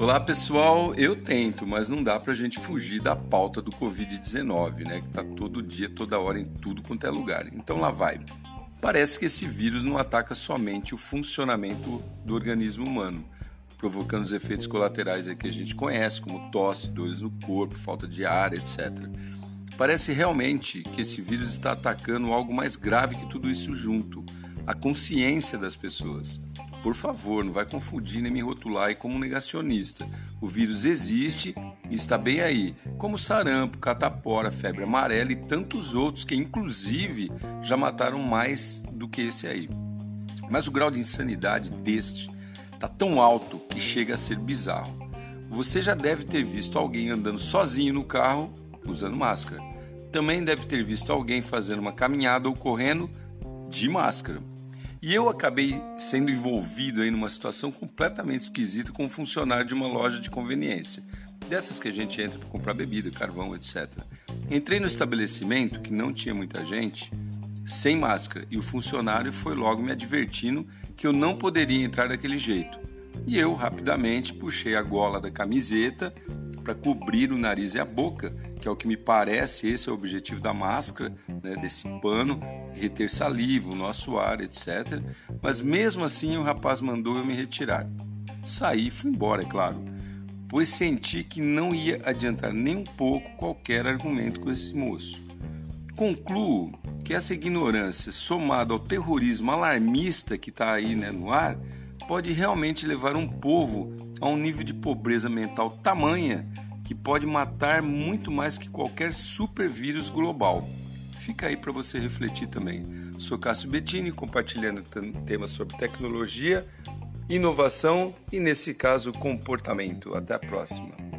Olá pessoal, eu tento, mas não dá pra gente fugir da pauta do Covid-19, né? Que tá todo dia, toda hora, em tudo quanto é lugar. Então lá vai. Parece que esse vírus não ataca somente o funcionamento do organismo humano, provocando os efeitos colaterais que a gente conhece, como tosse, dores no corpo, falta de ar, etc. Parece realmente que esse vírus está atacando algo mais grave que tudo isso junto, a consciência das pessoas. Por favor, não vai confundir nem me rotular aí como negacionista. O vírus existe e está bem aí, como sarampo, catapora, febre amarela e tantos outros que inclusive já mataram mais do que esse aí. Mas o grau de insanidade deste está tão alto que chega a ser bizarro. Você já deve ter visto alguém andando sozinho no carro usando máscara. Também deve ter visto alguém fazendo uma caminhada ou correndo de máscara. E eu acabei sendo envolvido aí numa situação completamente esquisita com um funcionário de uma loja de conveniência, dessas que a gente entra para comprar bebida, carvão, etc. Entrei no estabelecimento que não tinha muita gente, sem máscara, e o funcionário foi logo me advertindo que eu não poderia entrar daquele jeito. E eu rapidamente puxei a gola da camiseta para cobrir o nariz e a boca, que é o que me parece esse é o objetivo da máscara, né, desse pano, reter saliva, o nosso ar, etc. Mas mesmo assim o rapaz mandou eu me retirar. Saí e fui embora, é claro, pois senti que não ia adiantar nem um pouco qualquer argumento com esse moço. Concluo que essa ignorância, somada ao terrorismo alarmista que está aí né, no ar, pode realmente levar um povo a um nível de pobreza mental tamanha que pode matar muito mais que qualquer supervírus global. Fica aí para você refletir também. Sou Cássio Bettini, compartilhando temas sobre tecnologia, inovação e, nesse caso, comportamento. Até a próxima.